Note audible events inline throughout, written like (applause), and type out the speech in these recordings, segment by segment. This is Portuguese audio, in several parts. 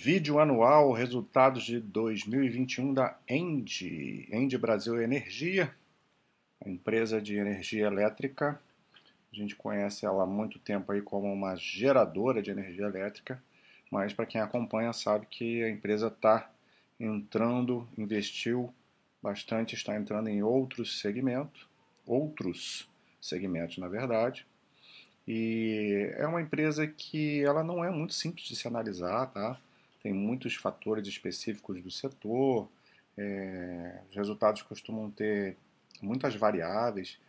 Vídeo anual, resultados de 2021 da Engie. Engie Brasil Energia, a empresa de energia elétrica. A gente conhece ela há muito tempo aí como uma geradora de energia elétrica, mas para quem acompanha sabe que a empresa está entrando, investiu bastante, está entrando em outros segmentos, outros segmentos na verdade. E é uma empresa que ela não é muito simples de se analisar, tá? Tem muitos fatores específicos do setor, é, os resultados costumam ter muitas variáveis,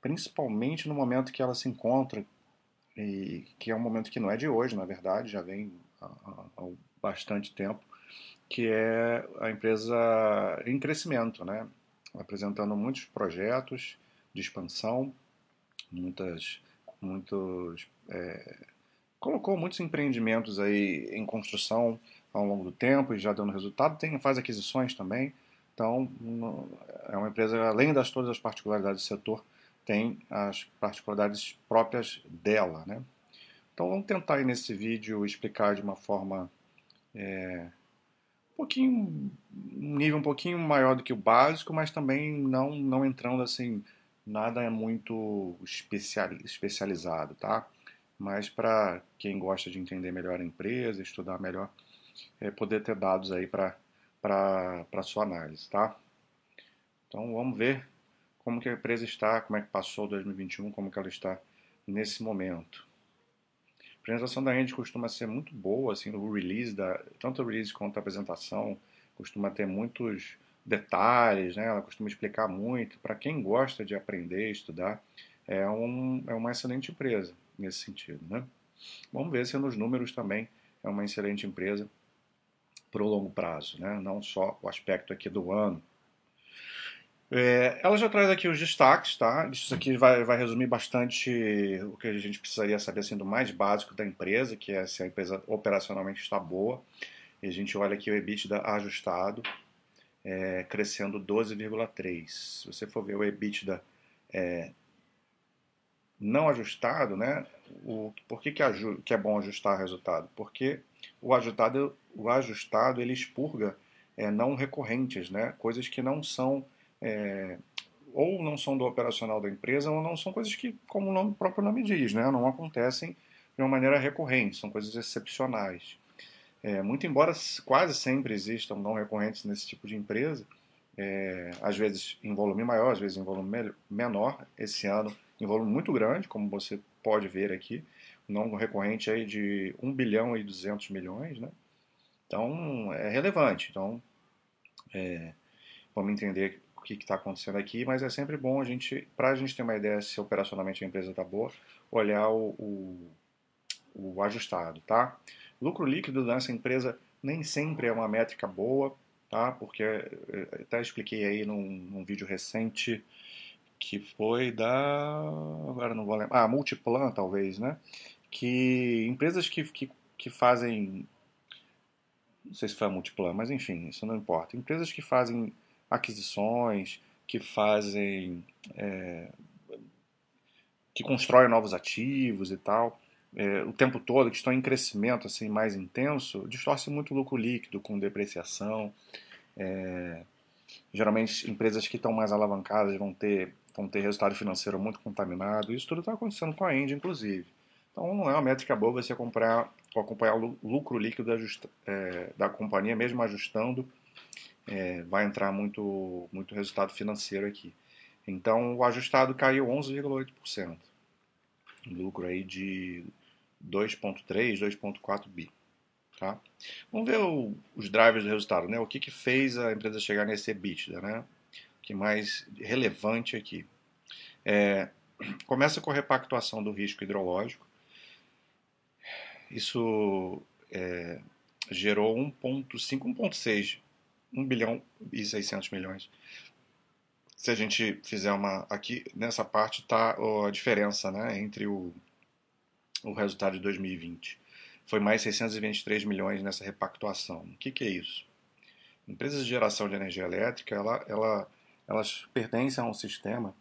principalmente no momento que ela se encontra, e que é um momento que não é de hoje, na verdade, já vem há, há bastante tempo, que é a empresa em crescimento, né? apresentando muitos projetos de expansão, muitas, muitos é, colocou muitos empreendimentos aí em construção ao longo do tempo e já dando resultado. Tem, faz aquisições também. Então, é uma empresa, além das todas as particularidades do setor, tem as particularidades próprias dela. Né? Então, vamos tentar aí nesse vídeo explicar de uma forma é, um pouquinho, um nível um pouquinho maior do que o básico, mas também não, não entrando assim, nada é muito especializado, tá? Mas para quem gosta de entender melhor a empresa, estudar melhor, é, poder ter dados aí para a sua análise, tá? Então vamos ver como que a empresa está, como é que passou 2021, como que ela está nesse momento. A apresentação da Andy costuma ser muito boa, assim, o release, da, tanto o release quanto a apresentação costuma ter muitos detalhes, né? ela costuma explicar muito. Para quem gosta de aprender, estudar, é, um, é uma excelente empresa nesse sentido. Né? Vamos ver se nos números também é uma excelente empresa para o longo prazo, né? não só o aspecto aqui do ano. É, ela já traz aqui os destaques, tá? Isso aqui vai, vai resumir bastante o que a gente precisaria saber assim, do mais básico da empresa, que é se a empresa operacionalmente está boa. E a gente olha aqui o EBITDA ajustado, é, crescendo 12,3. Se você for ver o EBITDA é, não ajustado, né? O, por que, que, que é bom ajustar resultado? Porque o ajustado, o ajustado ele expurga é, não recorrentes, né? Coisas que não são é, ou não são do operacional da empresa ou não são coisas que, como o, nome, o próprio nome diz, né? Não acontecem de uma maneira recorrente, são coisas excepcionais. É, muito embora quase sempre existam não recorrentes nesse tipo de empresa, é, às vezes em volume maior, às vezes em volume menor. Esse ano em volume muito grande, como você pode ver aqui, não recorrente aí de 1 bilhão e 200 milhões, né? Então, é relevante. Então, é, vamos entender o que está acontecendo aqui, mas é sempre bom a gente, para a gente ter uma ideia se operacionalmente a empresa está boa, olhar o, o, o ajustado, tá? Lucro líquido dessa empresa nem sempre é uma métrica boa, tá? Porque é, até expliquei aí num, num vídeo recente que foi da. Agora não vou lembrar. Ah, Multiplan, talvez, né? Que empresas que, que, que fazem. Não sei se foi a Multiplan, mas enfim, isso não importa. Empresas que fazem aquisições, que fazem. É, que constroem novos ativos e tal, é, o tempo todo, que estão em crescimento assim mais intenso, distorce muito o lucro líquido com depreciação. É, geralmente, empresas que estão mais alavancadas vão ter vão ter resultado financeiro muito contaminado. Isso tudo está acontecendo com a End, inclusive. Então não é uma métrica boa você comprar, acompanhar o lucro líquido da, é, da companhia, mesmo ajustando, é, vai entrar muito, muito resultado financeiro aqui. Então o ajustado caiu 11,8%. Lucro aí de 2,3, 2,4 bi. Tá? Vamos ver o, os drivers do resultado, né? O que, que fez a empresa chegar nesse EBITDA, né? que mais relevante aqui. É, começa com a repactuação do risco hidrológico. Isso é, gerou 1,5, 1,6, 1 bilhão e 600 milhões. Se a gente fizer uma. Aqui nessa parte está a diferença né, entre o, o resultado de 2020. Foi mais 623 milhões nessa repactuação. O que, que é isso? Empresas de geração de energia elétrica, ela, ela elas pertencem a um sistema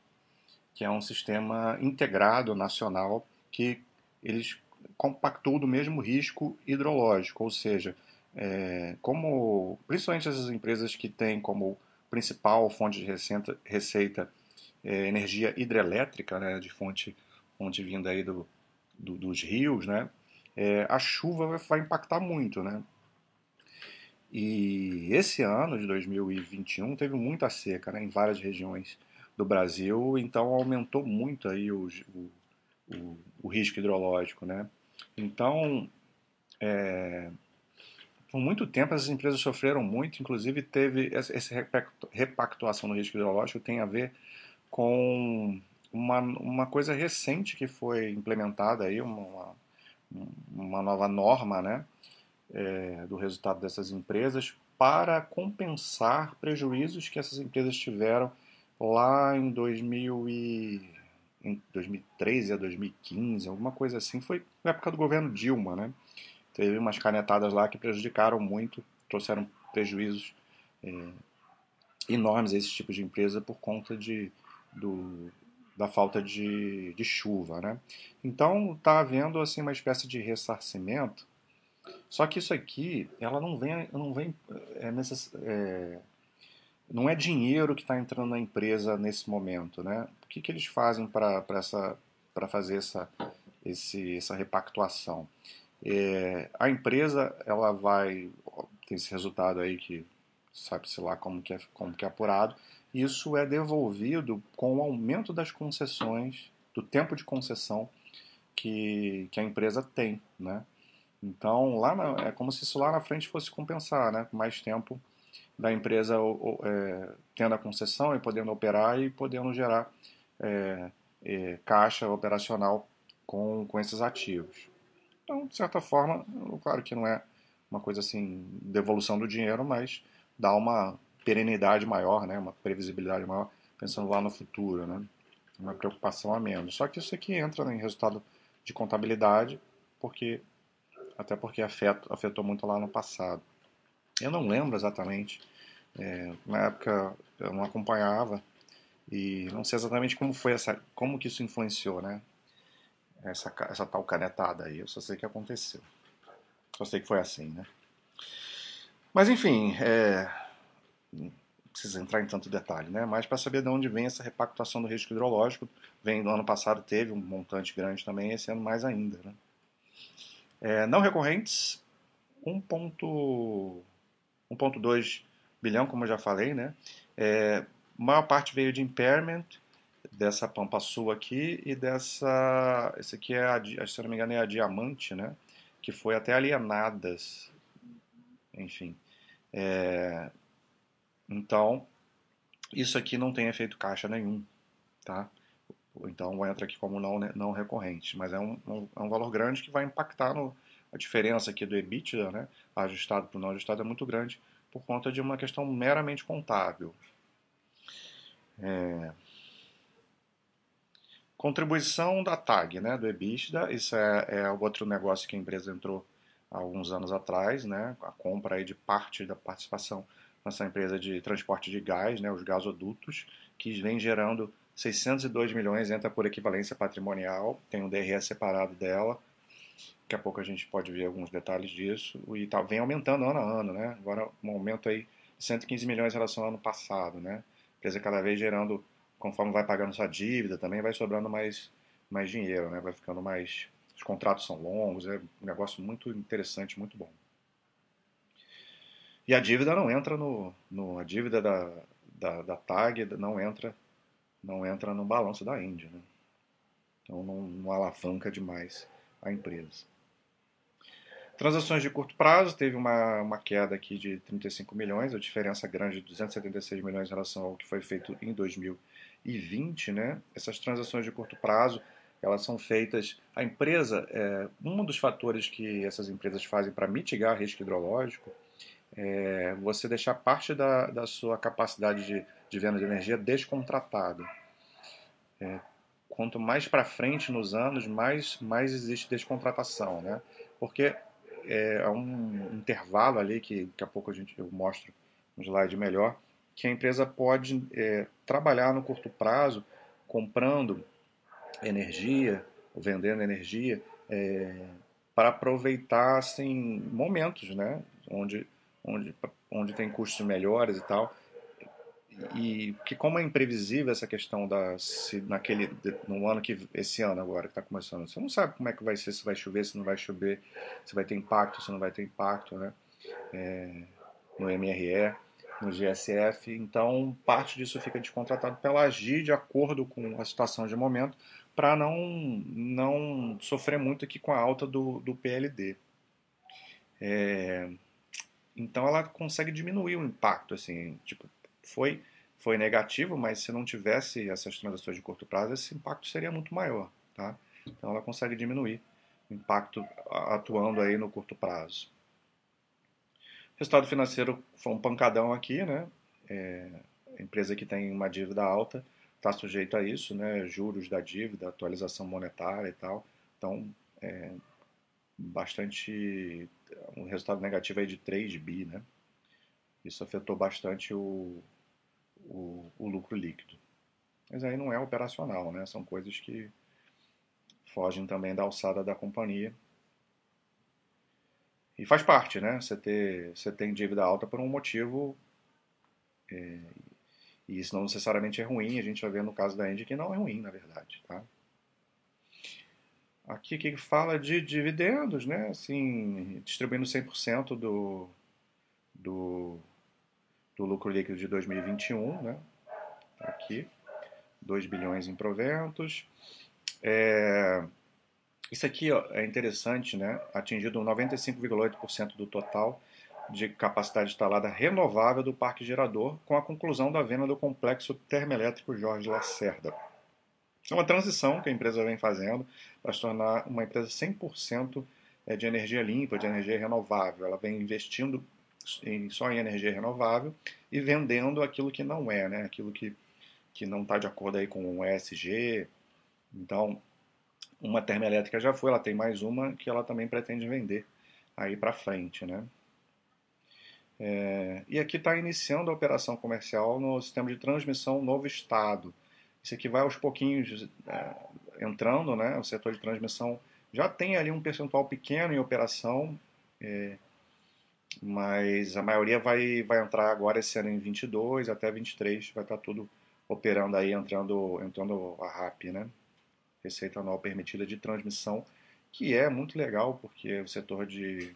que é um sistema integrado nacional que eles compactou do mesmo risco hidrológico, ou seja, é, como principalmente essas empresas que têm como principal fonte de receita, receita é, energia hidrelétrica, né, de fonte, fonte vinda aí do, do dos rios, né, é, a chuva vai impactar muito, né? E esse ano de 2021 teve muita seca né, em várias regiões do Brasil, então aumentou muito aí o, o, o, risco hidrológico. Né? Então, é, por muito tempo essas empresas sofreram muito, inclusive teve essa repactuação no risco hidrológico tem a ver com uma, uma coisa recente que foi implementada aí, uma, uma nova norma, né? é, do resultado dessas empresas para compensar prejuízos que essas empresas tiveram lá em, 2000 e, em 2013 a 2015, alguma coisa assim. Foi na época do governo Dilma, né? Teve umas canetadas lá que prejudicaram muito, trouxeram prejuízos é, enormes a esse tipo de empresa por conta de, do, da falta de, de chuva, né? Então está havendo assim uma espécie de ressarcimento só que isso aqui, ela não vem, não vem é, necess, é, não é dinheiro que está entrando na empresa nesse momento, né? O que, que eles fazem para essa para fazer essa esse, essa repactuação? É, a empresa ela vai ter esse resultado aí que sabe-se lá como que, é, como que é apurado. Isso é devolvido com o aumento das concessões, do tempo de concessão que, que a empresa tem, né? Então, lá na, é como se isso lá na frente fosse compensar, né? Mais tempo da empresa é, tendo a concessão e podendo operar e podendo gerar é, é, caixa operacional com, com esses ativos. Então, de certa forma, claro que não é uma coisa assim, devolução do dinheiro, mas dá uma perenidade maior, né? uma previsibilidade maior, pensando lá no futuro, né? uma preocupação a menos. Só que isso aqui entra em resultado de contabilidade, porque até porque afeto, afetou muito lá no passado. Eu não lembro exatamente, é, na época eu não acompanhava e não sei exatamente como foi essa, como que isso influenciou, né? Essa, essa tal canetada aí, eu só sei que aconteceu. Só sei que foi assim, né? Mas enfim, é, não precisa entrar em tanto detalhe, né? Mas para saber de onde vem essa repactuação do risco hidrológico, vem no ano passado teve um montante grande também, esse ano mais ainda, né? É, não recorrentes, 1,2 bilhão, como eu já falei, né? É, maior parte veio de impairment, dessa Pampa Sul aqui e dessa. Esse aqui é, a, se não me engano, é a Diamante, né? Que foi até alienadas. Enfim. É, então, isso aqui não tem efeito caixa nenhum, tá? Então entra aqui como não, não recorrente, mas é um, um, é um valor grande que vai impactar no, a diferença aqui do EBITDA, né, ajustado para o não ajustado, é muito grande por conta de uma questão meramente contábil. É... Contribuição da TAG, né, do EBITDA, isso é, é outro negócio que a empresa entrou há alguns anos atrás, né, a compra aí de parte da participação nessa empresa de transporte de gás, né, os gasodutos, que vem gerando 602 milhões entra por equivalência patrimonial, tem um DRE separado dela. Daqui a pouco a gente pode ver alguns detalhes disso. E tá, vem aumentando ano a ano, né? Agora um aumento aí de 115 milhões em relação ao ano passado, né? Quer dizer, cada vez gerando, conforme vai pagando sua dívida, também vai sobrando mais, mais dinheiro, né? Vai ficando mais. Os contratos são longos, é um negócio muito interessante, muito bom. E a dívida não entra no. no a dívida da, da, da TAG não entra não entra no balanço da Índia. Né? Então não, não alavanca demais a empresa. Transações de curto prazo, teve uma, uma queda aqui de 35 milhões, a diferença grande de 276 milhões em relação ao que foi feito em 2020. Né? Essas transações de curto prazo, elas são feitas. A empresa, é, um dos fatores que essas empresas fazem para mitigar risco hidrológico é você deixar parte da, da sua capacidade de de venda de energia descontratado. É, quanto mais para frente nos anos, mais, mais existe descontratação, né? Porque é, um intervalo ali que daqui a pouco a gente, eu mostro um slide melhor, que a empresa pode é, trabalhar no curto prazo comprando energia, vendendo energia, é, para aproveitar assim, momentos, né? onde, onde, onde tem custos melhores e tal. E que como é imprevisível essa questão da se naquele no ano que esse ano agora que está começando, você não sabe como é que vai ser, se vai chover, se não vai chover, se vai ter impacto, se não vai ter impacto, né? É, no MRE, no GSF. Então parte disso fica descontratado pela agir de acordo com a situação de momento para não não sofrer muito aqui com a alta do, do PLD. É, então ela consegue diminuir o impacto, assim, tipo, foi, foi negativo, mas se não tivesse essas transações de curto prazo, esse impacto seria muito maior, tá? Então ela consegue diminuir o impacto atuando aí no curto prazo. Resultado financeiro foi um pancadão aqui, né? É, empresa que tem uma dívida alta está sujeito a isso, né? Juros da dívida, atualização monetária e tal. Então, é, bastante um resultado negativo aí de 3 bi, né? Isso afetou bastante o, o, o, lucro líquido. Mas aí não é operacional, né? São coisas que fogem também da alçada da companhia. E faz parte, né? Você, ter, você tem dívida alta por um motivo. É, e isso não necessariamente é ruim. A gente vai ver no caso da Engie que não é ruim, na verdade. Tá? Aqui que fala de dividendos, né? Assim, distribuindo 100% do, do, do lucro líquido de 2021, né? Tá aqui, 2 bilhões em proventos. É, isso aqui ó, é interessante, né? Atingido 95,8% do total de capacidade instalada renovável do parque gerador, com a conclusão da venda do complexo termoelétrico Jorge Lacerda. É uma transição que a empresa vem fazendo para se tornar uma empresa 100% é, de energia limpa, de energia renovável. Ela vem investindo em, só em energia renovável e vendendo aquilo que não é, né? aquilo que, que não está de acordo aí com o ESG. Então, uma termoelétrica já foi, ela tem mais uma que ela também pretende vender aí para frente. Né? É, e aqui está iniciando a operação comercial no sistema de transmissão Novo Estado. Isso aqui vai aos pouquinhos é, entrando, né? O setor de transmissão já tem ali um percentual pequeno em operação, é, mas a maioria vai, vai entrar agora esse ano em 22 até 23, vai estar tá tudo operando aí, entrando, entrando a RAP, né? Receita anual permitida de transmissão, que é muito legal, porque o setor de,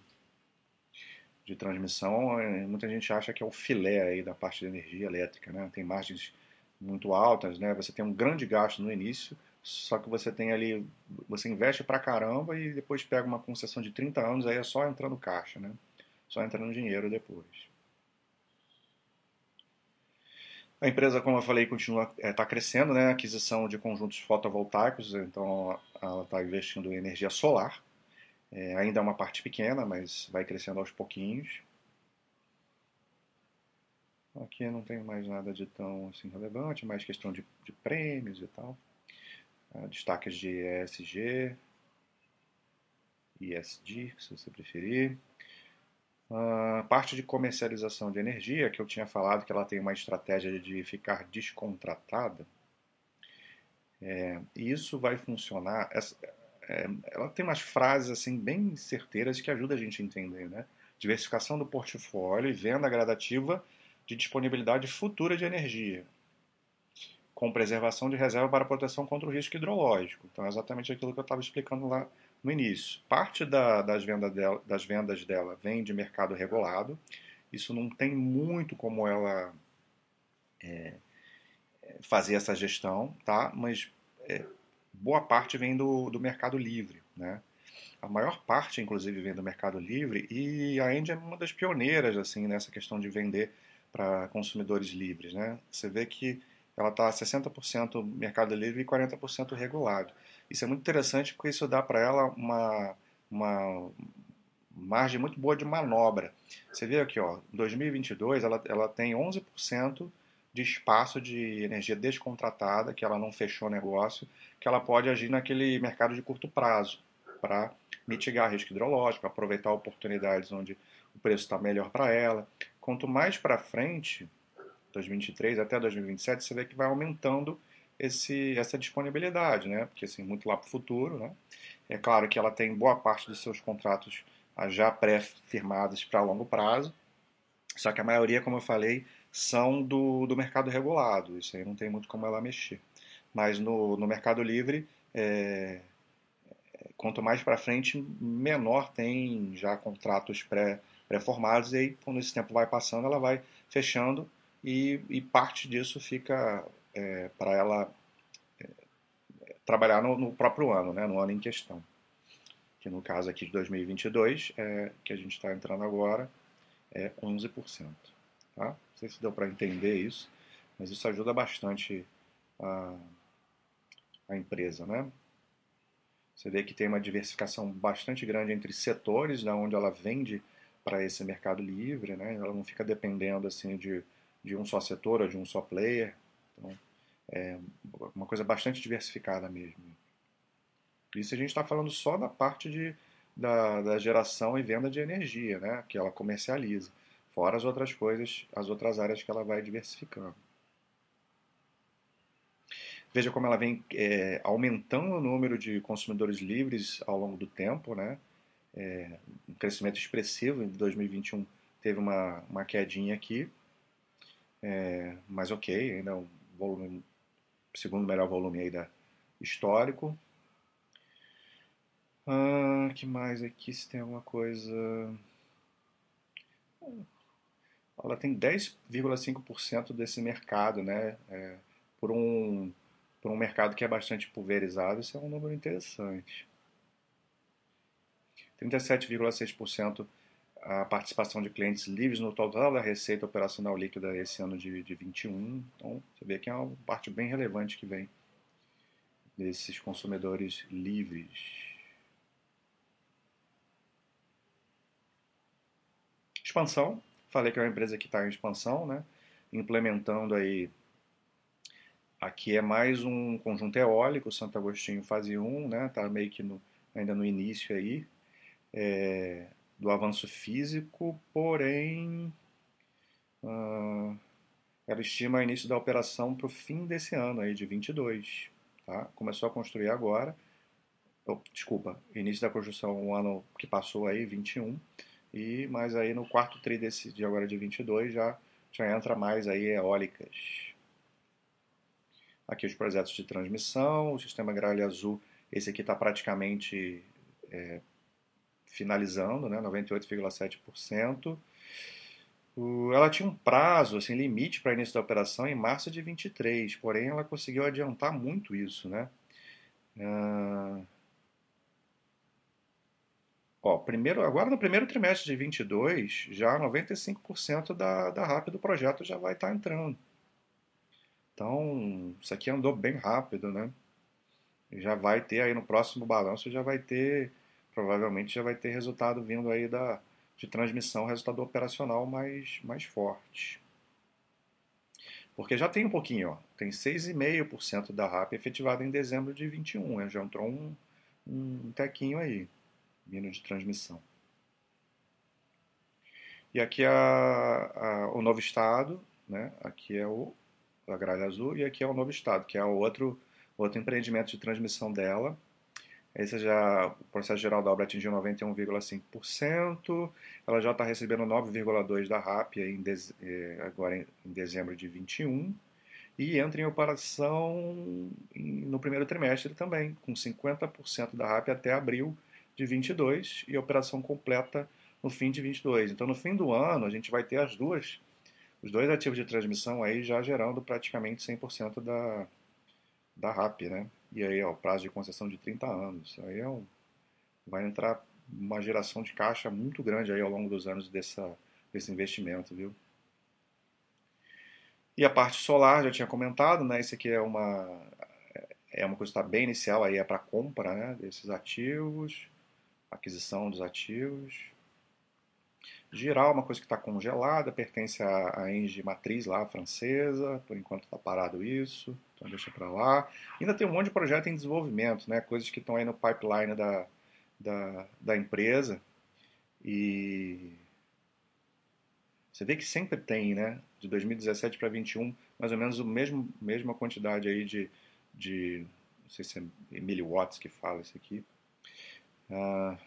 de transmissão, é, muita gente acha que é o filé aí da parte de energia elétrica, né? Tem margens muito altas, né? Você tem um grande gasto no início, só que você tem ali, você investe pra caramba e depois pega uma concessão de 30 anos, aí é só entrando caixa, né? Só entrando dinheiro depois. A empresa, como eu falei, continua está é, tá crescendo, né? Aquisição de conjuntos fotovoltaicos, então ela está investindo em energia solar. É, ainda é uma parte pequena, mas vai crescendo aos pouquinhos. Aqui não tem mais nada de tão assim, relevante, mais questão de, de prêmios e tal. Uh, destaques de ESG, ESG, se você preferir. Uh, parte de comercialização de energia, que eu tinha falado que ela tem uma estratégia de ficar descontratada. É, e isso vai funcionar. Essa, é, ela tem umas frases assim bem certeiras que ajudam a gente a entender, né? Diversificação do portfólio e venda gradativa de disponibilidade futura de energia, com preservação de reserva para proteção contra o risco hidrológico. Então, é exatamente aquilo que eu estava explicando lá no início. Parte da, das, vendas dela, das vendas dela vem de mercado regulado. Isso não tem muito como ela é, fazer essa gestão, tá? mas é, boa parte vem do, do mercado livre. Né? A maior parte, inclusive, vem do mercado livre e a Engie é uma das pioneiras assim nessa questão de vender para consumidores livres. Né? Você vê que ela está 60% mercado livre e 40% regulado. Isso é muito interessante porque isso dá para ela uma, uma margem muito boa de manobra. Você vê aqui, ó, em 2022 ela, ela tem 11% de espaço de energia descontratada, que ela não fechou negócio, que ela pode agir naquele mercado de curto prazo para mitigar risco hidrológico, aproveitar oportunidades onde o preço está melhor para ela. Quanto mais para frente, 2023 até 2027, você vê que vai aumentando esse, essa disponibilidade, né? Porque assim, muito lá para o futuro, né? É claro que ela tem boa parte dos seus contratos já pré-firmadas para longo prazo, só que a maioria, como eu falei, são do, do mercado regulado, isso aí não tem muito como ela mexer. Mas no, no Mercado Livre, é, quanto mais para frente, menor tem já contratos pré, pré-formados, e aí quando esse tempo vai passando, ela vai fechando e, e parte disso fica é, para ela é, trabalhar no, no, próprio ano, né, no ano em questão. Que no caso aqui de 2022, é, que a gente está entrando agora, é 11%. Tá? Não sei se deu para entender isso, mas isso ajuda bastante a, a empresa. Né? Você vê que tem uma diversificação bastante grande entre setores, da onde ela vende para esse mercado livre, né? ela não fica dependendo assim de, de um só setor ou de um só player. Então, é uma coisa bastante diversificada mesmo. Isso a gente está falando só da parte de, da, da, geração e venda de energia, né? que ela comercializa, fora as outras coisas, as outras áreas que ela vai diversificando. Veja como ela vem é, aumentando o número de consumidores livres ao longo do tempo, né? É, um crescimento expressivo. Em 2021 teve uma, uma quedinha aqui, é, mas ok, ainda é um volume, segundo melhor volume aí da histórico. Ah, que mais aqui? Se tem alguma coisa. Ela tem 10,5% desse mercado, né? É, por um por um mercado que é bastante pulverizado, isso é um número interessante. 37,6% a participação de clientes livres no total da receita operacional líquida esse ano de, de 21. Então, você vê que é uma parte bem relevante que vem desses consumidores livres. Expansão. Falei que é uma empresa que está em expansão, né? implementando aí Aqui é mais um conjunto eólico, Santo Agostinho fase 1, né? Tá meio que no, ainda no início aí é, do avanço físico, porém uh, ela estima o início da operação para o fim desse ano aí de 22, tá? Começou a construir agora, oh, desculpa, início da construção o ano que passou aí 21 e mais aí no quarto tri desse de agora de 22 já já entra mais aí eólicas Aqui os projetos de transmissão, o sistema gralha azul, esse aqui está praticamente é, finalizando, né, 98,7%. Ela tinha um prazo, assim, limite para início da operação em março de 23, porém ela conseguiu adiantar muito isso, né? Ah, ó, primeiro, agora no primeiro trimestre de 22, já 95% da, da RAP do projeto já vai estar tá entrando. Então, isso aqui andou bem rápido, né? Já vai ter aí no próximo balanço, já vai ter, provavelmente já vai ter resultado vindo aí da, de transmissão, resultado operacional mais, mais forte. Porque já tem um pouquinho, ó, tem 6,5% da RAP efetivada em dezembro de 21, né? já entrou um, um tequinho aí, vindo de transmissão. E aqui a, a, o novo estado, né? aqui é o da Gralha Azul, e aqui é o Novo Estado, que é o outro, outro empreendimento de transmissão dela. Esse já, o processo geral da obra atingiu 91,5%, ela já está recebendo 9,2% da RAP em eh, agora em, em, dezembro de 21, e entra em operação no primeiro trimestre também, com 50% da RAP até abril de 22 e operação completa no fim de 22. Então, no fim do ano, a gente vai ter as duas os dois ativos de transmissão aí já gerando praticamente 100% da, da RAP, né? E aí, ó, prazo de concessão de 30 anos. Isso aí é um, vai entrar uma geração de caixa muito grande aí ao longo dos anos dessa, desse investimento, viu? E a parte solar, já tinha comentado, né? Isso aqui é uma, é uma coisa que está bem inicial, aí é para compra né, desses ativos, aquisição dos ativos. Giral, uma coisa que está congelada, pertence à, à Engie Matriz lá, francesa, por enquanto está parado isso, então deixa para lá. Ainda tem um monte de projeto em desenvolvimento, né, coisas que estão aí no pipeline da, da, da empresa. E você vê que sempre tem, né, de 2017 para 2021, mais ou menos a mesmo, mesma quantidade aí de, de, não sei se é miliwatts que fala isso aqui, uh,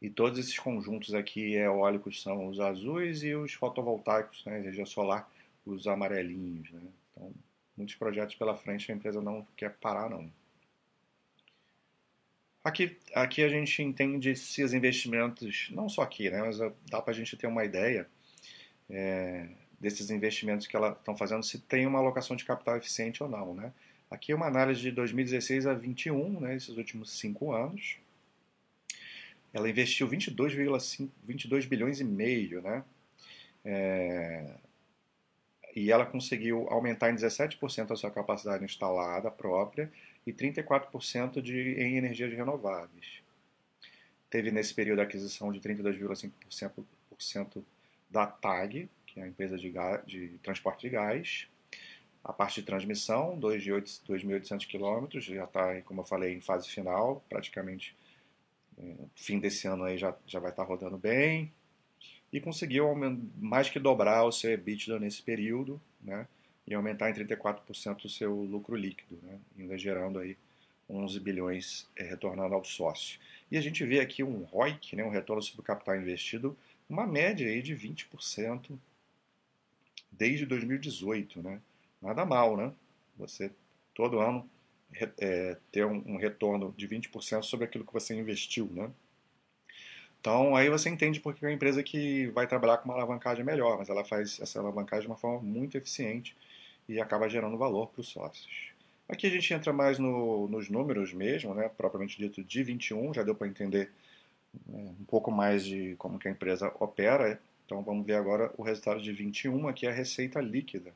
E todos esses conjuntos aqui eólicos são os azuis e os fotovoltaicos, né, energia solar, os amarelinhos. Né? Então, muitos projetos pela frente a empresa não quer parar, não. Aqui, aqui a gente entende se os investimentos, não só aqui, né, mas dá para a gente ter uma ideia é, desses investimentos que elas estão fazendo, se tem uma alocação de capital eficiente ou não. Né? Aqui é uma análise de 2016 a 2021, né, esses últimos cinco anos. Ela investiu 22,5 22 bilhões e meio, né? É, e ela conseguiu aumentar em 17% a sua capacidade instalada própria e 34% de, em energias renováveis. Teve nesse período a aquisição de 32,5% da TAG, que é a empresa de, gás, de transporte de gás. A parte de transmissão, 2.800 quilômetros, já está, como eu falei, em fase final, praticamente fim desse ano aí já, já vai estar tá rodando bem. E conseguiu mais que dobrar o seu EBITDA nesse período, né? E aumentar em 34% o seu lucro líquido, né? Ainda gerando aí 11 bilhões é, retornando ao sócio. E a gente vê aqui um ROIC, né, um retorno sobre o capital investido, uma média aí de 20% desde 2018, né? Nada mal, né? Você todo ano é, ter um, um, retorno de 20% sobre aquilo que você investiu, né? Então aí você entende porque é uma empresa que vai trabalhar com uma alavancagem melhor, mas ela faz essa alavancagem de uma forma muito eficiente e acaba gerando valor para os sócios. Aqui a gente entra mais no, nos números mesmo, né? propriamente dito de 21, já deu para entender né, um pouco mais de como que a empresa opera. Então vamos ver agora o resultado de 21, aqui é a receita líquida.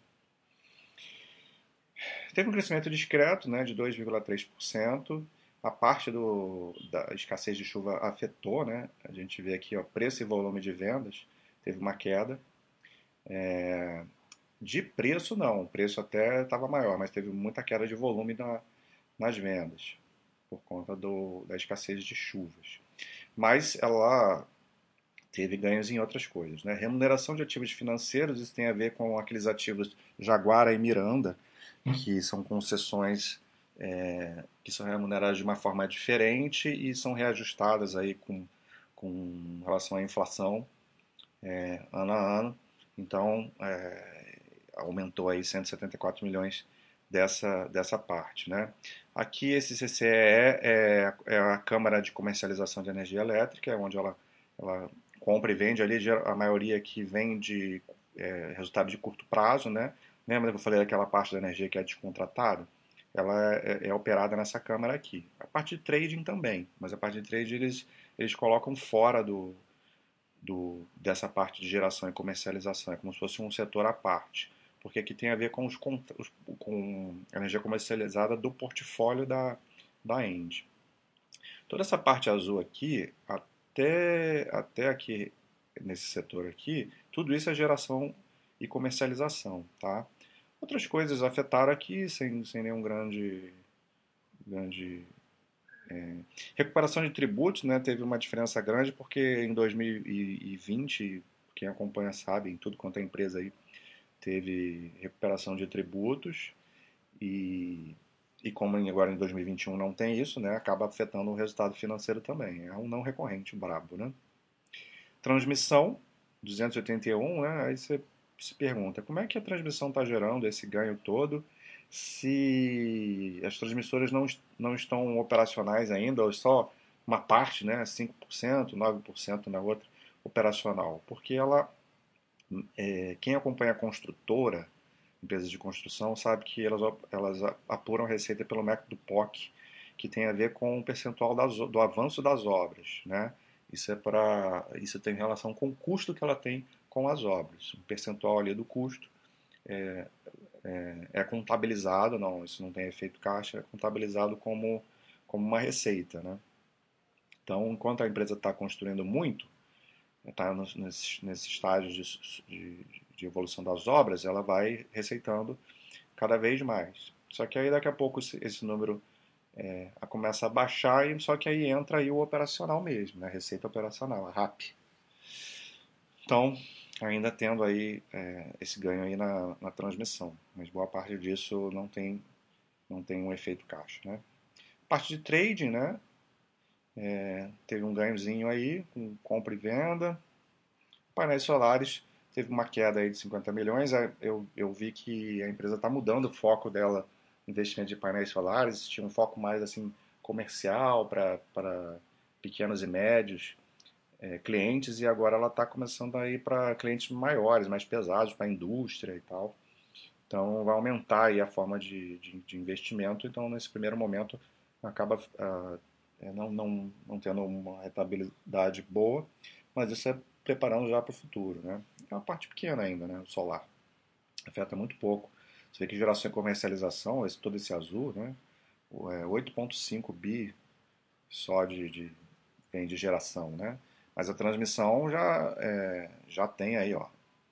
Teve um crescimento discreto né, de 2,3%. A parte do, da escassez de chuva afetou, né? A gente vê aqui, ó, preço e volume de vendas teve uma queda. É, de preço, não. O preço até estava maior, mas teve muita queda de volume na, nas vendas, por conta do, da escassez de chuvas. Mas ela teve ganhos em outras coisas. Né? Remuneração de ativos financeiros, isso tem a ver com aqueles ativos Jaguara e Miranda, que são concessões é, que são remuneradas de uma forma diferente e são reajustadas aí com, com relação à inflação é, ano a ano. Então, é, aumentou aí 174 milhões dessa, dessa parte. Né? Aqui, esse CCE é, é a Câmara de Comercialização de Energia Elétrica, é onde ela, ela compra e vende ali, a maioria que vem de é, resultado de curto prazo, né? Lembra que eu falei daquela parte da energia que é descontratada? Ela é, é, operada nessa câmara aqui. A parte de trading também, mas a parte de trading eles, eles colocam fora do, do, dessa parte de geração e comercialização. É como se fosse um setor à parte. Porque aqui tem a ver com, os, com a energia comercializada do portfólio da, da End. Toda essa parte azul aqui, até, até aqui nesse setor aqui, tudo isso é geração e comercialização, tá? Outras coisas afetaram aqui sem, sem nenhum grande. grande é, recuperação de tributos né, teve uma diferença grande porque em 2020, quem acompanha sabe, em tudo quanto é empresa aí, teve recuperação de tributos e, e como agora em 2021 não tem isso, né, acaba afetando o resultado financeiro também. É um não recorrente brabo, né? Transmissão, 281, né, aí você se pergunta como é que a transmissão está gerando esse ganho todo se as transmissoras não, não estão operacionais ainda, ou só uma parte, né, 5%, 9% na outra operacional. Porque ela, é, quem acompanha a construtora, empresas de construção, sabe que elas, elas apuram receita pelo método POC, que tem a ver com o percentual das, do avanço das obras. Né? Isso, é para, isso tem relação com o custo que ela tem com as obras. Um percentual ali do custo é, é, é, contabilizado, não, isso não tem efeito caixa, é contabilizado como, como uma receita. Né? Então, enquanto a empresa está construindo muito, está nesse, nesse estágio de, de, de, evolução das obras, ela vai receitando cada vez mais. Só que aí daqui a pouco esse, esse número é, começa a baixar, e só que aí entra aí o operacional mesmo, né? receita operacional, a RAP. Então, ainda tendo aí é, esse ganho aí na, na, transmissão, mas boa parte disso não tem não tem um efeito caixa, né? Parte de trading, né? é, teve um ganhozinho aí, com compra e venda. Painéis solares teve uma queda aí de 50 milhões. Eu, eu vi que a empresa está mudando o foco dela investimento de painéis solares, tinha um foco mais assim comercial para pequenos e médios é, clientes e agora ela está começando a ir para clientes maiores, mais pesados, para a indústria e tal. Então vai aumentar aí a forma de, de, de investimento. Então nesse primeiro momento acaba uh, não, não, não tendo uma rentabilidade boa, mas isso é preparando já para o futuro. Né? É uma parte pequena ainda, né? o solar. Afeta muito pouco. Você vê que geração e comercialização, esse, todo esse azul, né? É 8,5 bi só de, de, de geração, né? Mas a transmissão já, é, já tem aí, ó,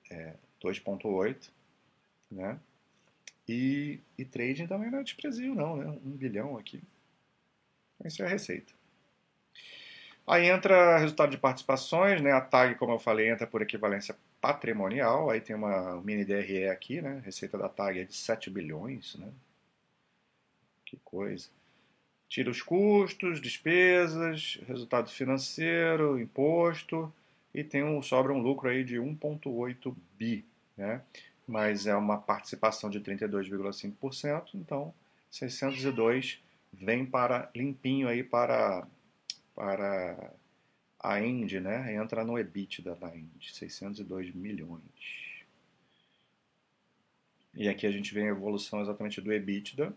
é 2,8, né? E, e trading também não é desprezível, não, né? Um bilhão aqui. Isso é a receita. Aí entra resultado de participações, né? A TAG, como eu falei, entra por equivalência patrimonial. Aí tem uma mini DRE aqui, né? Receita da TAG é de 7 bilhões, né? Que coisa. Tira os custos, despesas, resultado financeiro, imposto e tem um, sobra um lucro aí de 1,8 bi, né? Mas é uma participação de 32,5%, então 602 vem para limpinho aí para para a End, né? Entra no EBITDA da End, 602 milhões. E aqui a gente vê a evolução exatamente do EBITDA,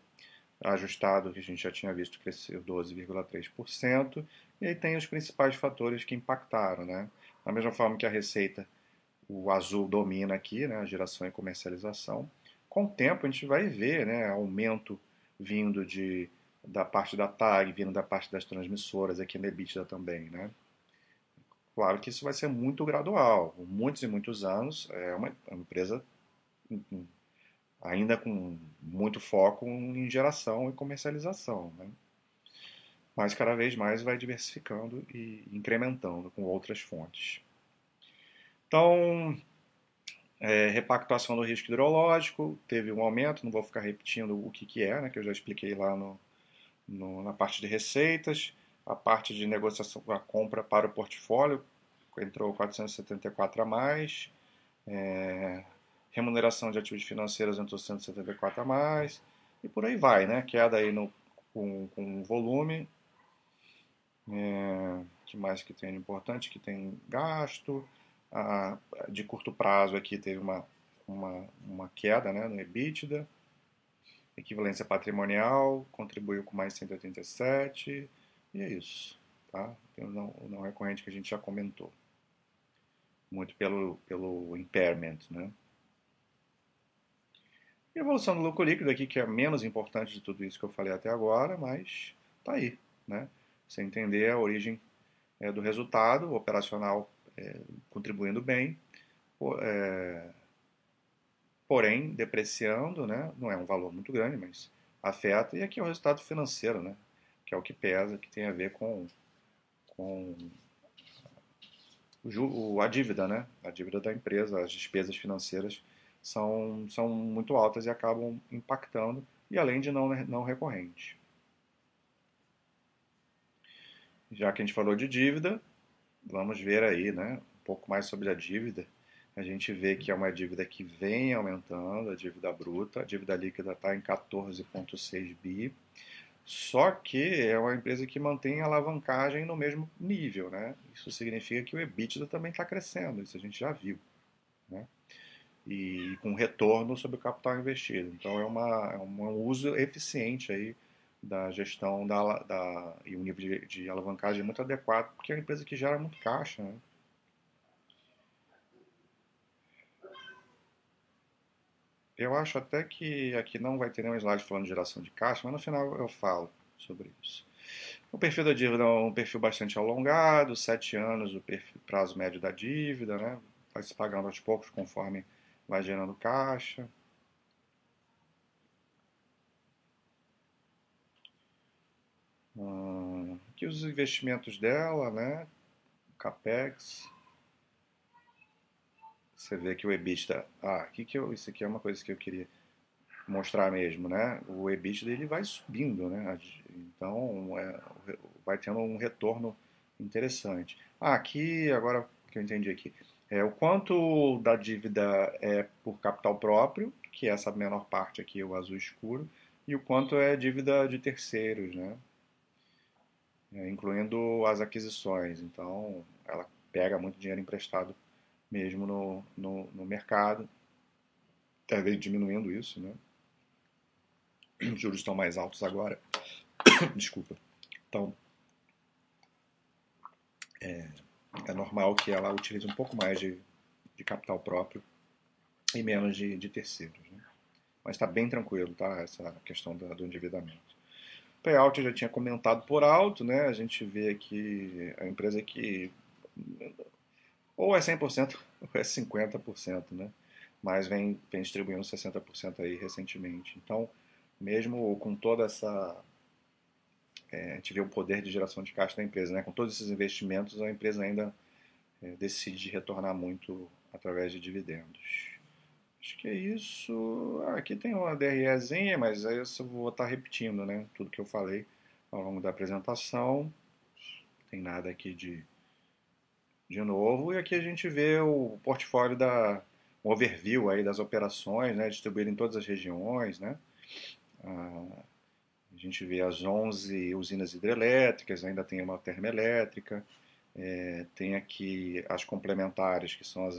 ajustado, que a gente já tinha visto, cresceu 12,3%. E aí tem os principais fatores que impactaram, né? Da mesma forma que a receita, o azul domina aqui, né? A geração e comercialização. Com o tempo a gente vai ver, né? Aumento vindo de da parte da TAG, vindo da parte das transmissoras, aqui na EBITDA também, né? Claro que isso vai ser muito gradual, muitos e muitos anos, é uma, é uma empresa ainda com muito foco em geração e comercialização, né? mas cada vez mais vai diversificando e incrementando com outras fontes. Então, é, repactuação do risco hidrológico, teve um aumento, não vou ficar repetindo o que, que é, né, que eu já expliquei lá no, no, na parte de receitas, a parte de negociação, a compra para o portfólio, entrou 474 a mais, é, remuneração de ativos financeiros entrou 174 a mais, e por aí vai, né? Queda aí no, com, com volume. É, que mais que tem importante? Que tem gasto. De curto prazo aqui teve uma, uma, uma queda né, no EBITDA. Equivalência patrimonial contribuiu com mais 187. E é isso. Tá? Tem o não, o não recorrente que a gente já comentou. Muito pelo, pelo impairment, né? E a evolução do lucro líquido aqui, que é menos importante de tudo isso que eu falei até agora, mas tá aí, né? Você entender a origem é, do resultado, operacional é, contribuindo bem, é, porém depreciando, né? Não é um valor muito grande, mas afeta. E aqui é o resultado financeiro, né? Que é o que pesa, que tem a ver com, com o, a dívida, né? A dívida da empresa, as despesas financeiras são, são muito altas e acabam impactando, e além de não, não recorrente. Já que a gente falou de dívida, vamos ver aí né, um pouco mais sobre a dívida. A gente vê que é uma dívida que vem aumentando, a dívida bruta, a dívida líquida está em 14,6 bi, só que é uma empresa que mantém a alavancagem no mesmo nível. Né? Isso significa que o EBITDA também está crescendo, isso a gente já viu. E com retorno sobre o capital investido. Então é, uma, é um uso eficiente aí da gestão da, da, e um nível de, de alavancagem muito adequado, porque é uma empresa que gera muito caixa. Né? Eu acho até que aqui não vai ter nenhum slide falando de geração de caixa, mas no final eu falo sobre isso. O perfil da dívida é um perfil bastante alongado, sete anos o perfil, prazo médio da dívida, né? vai se pagando aos poucos conforme vai gerando caixa. Aqui os investimentos dela, né? Capex. Você vê que o EBITDA. Ah, aqui que eu, isso aqui é uma coisa que eu queria mostrar mesmo, né? O EBITDA ele vai subindo, né? Então, é, vai tendo um retorno interessante. Ah, aqui, agora que eu entendi aqui, é o quanto da dívida é por capital próprio, que é essa menor parte aqui, o azul escuro, e o quanto é dívida de terceiros, né? É, incluindo as aquisições. Então, ela pega muito dinheiro emprestado mesmo no, no, no mercado, talvez diminuindo isso, né? Os juros estão mais altos agora. (coughs) Desculpa. Então, é, é, normal que ela utilize um pouco mais de, de capital próprio e menos de, de terceiros. Né? Mas está bem tranquilo, tá? Essa questão do, do endividamento. Payout eu já tinha comentado por alto, né? A gente vê aqui a empresa que ou é 100% (laughs) ou é 50%, né? Mas vem, vem distribuindo 60% aí recentemente. Então, mesmo com toda essa. É, a gente vê o poder de geração de caixa da empresa, né? com todos esses investimentos, a empresa ainda é, decide retornar muito através de dividendos. Acho que é isso. Ah, aqui tem uma DREzinha, mas aí eu vou estar repetindo né? tudo que eu falei ao longo da apresentação. Não tem nada aqui de, de novo. E aqui a gente vê o portfólio da um overview aí das operações, né? distribuído em todas as regiões, né? A gente vê as 11 usinas hidrelétricas, ainda tem uma termoelétrica, é, tem aqui as complementares, que são as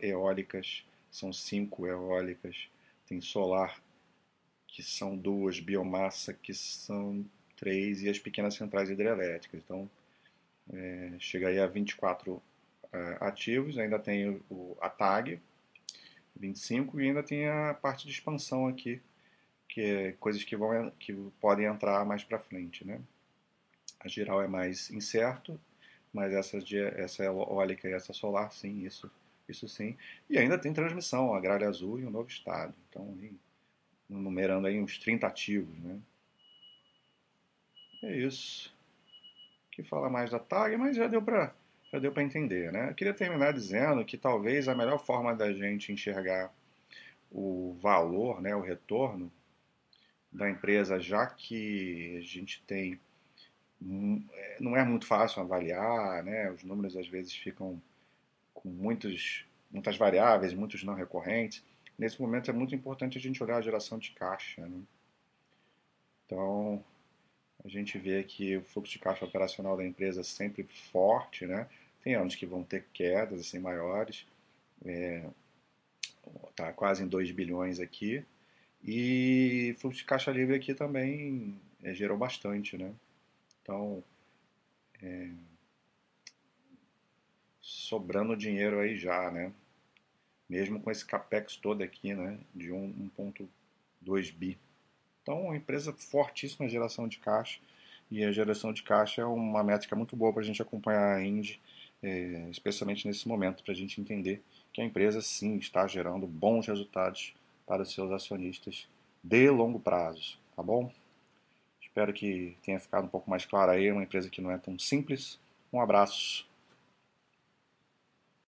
eólicas, são cinco eólicas, tem solar, que são duas, biomassa, que são três, e as pequenas centrais hidrelétricas. Então, é, chega aí a 24 é, ativos, ainda tem o, o, a TAG, 25, e ainda tem a parte de expansão aqui, que é coisas que vão que podem entrar mais para frente, né? A geral é mais incerto, mas essa essa eólica e essa solar, sim, isso isso sim. E ainda tem transmissão, Agrária Azul e o Novo Estado. Então, numerando aí uns 30 ativos, né? É isso. Que fala mais da TAG, mas já deu para já deu para entender, né? Eu queria terminar dizendo que talvez a melhor forma da gente enxergar o valor, né, o retorno, da empresa, já que a gente tem. É, não é muito fácil avaliar, né? os números às vezes ficam com muitos, muitas variáveis, muitos não recorrentes. Nesse momento é muito importante a gente olhar a geração de caixa. Né? Então, a gente vê que o fluxo de caixa operacional da empresa é sempre forte, né? Tem anos que vão ter quedas assim maiores, é, tá quase em 2 bilhões aqui, e fluxo de caixa livre aqui também é, gerou bastante, né? Então, é, sobrando dinheiro aí já, né? Mesmo com esse capex todo aqui, né? De 1.2 bi. Então, uma empresa fortíssima em geração de caixa. E a geração de caixa é uma métrica muito boa para a gente acompanhar a Indy, é, especialmente nesse momento, para a gente entender que a empresa sim está gerando bons resultados para os seus acionistas de longo prazo, tá bom? Espero que tenha ficado um pouco mais claro aí, uma empresa que não é tão simples. Um abraço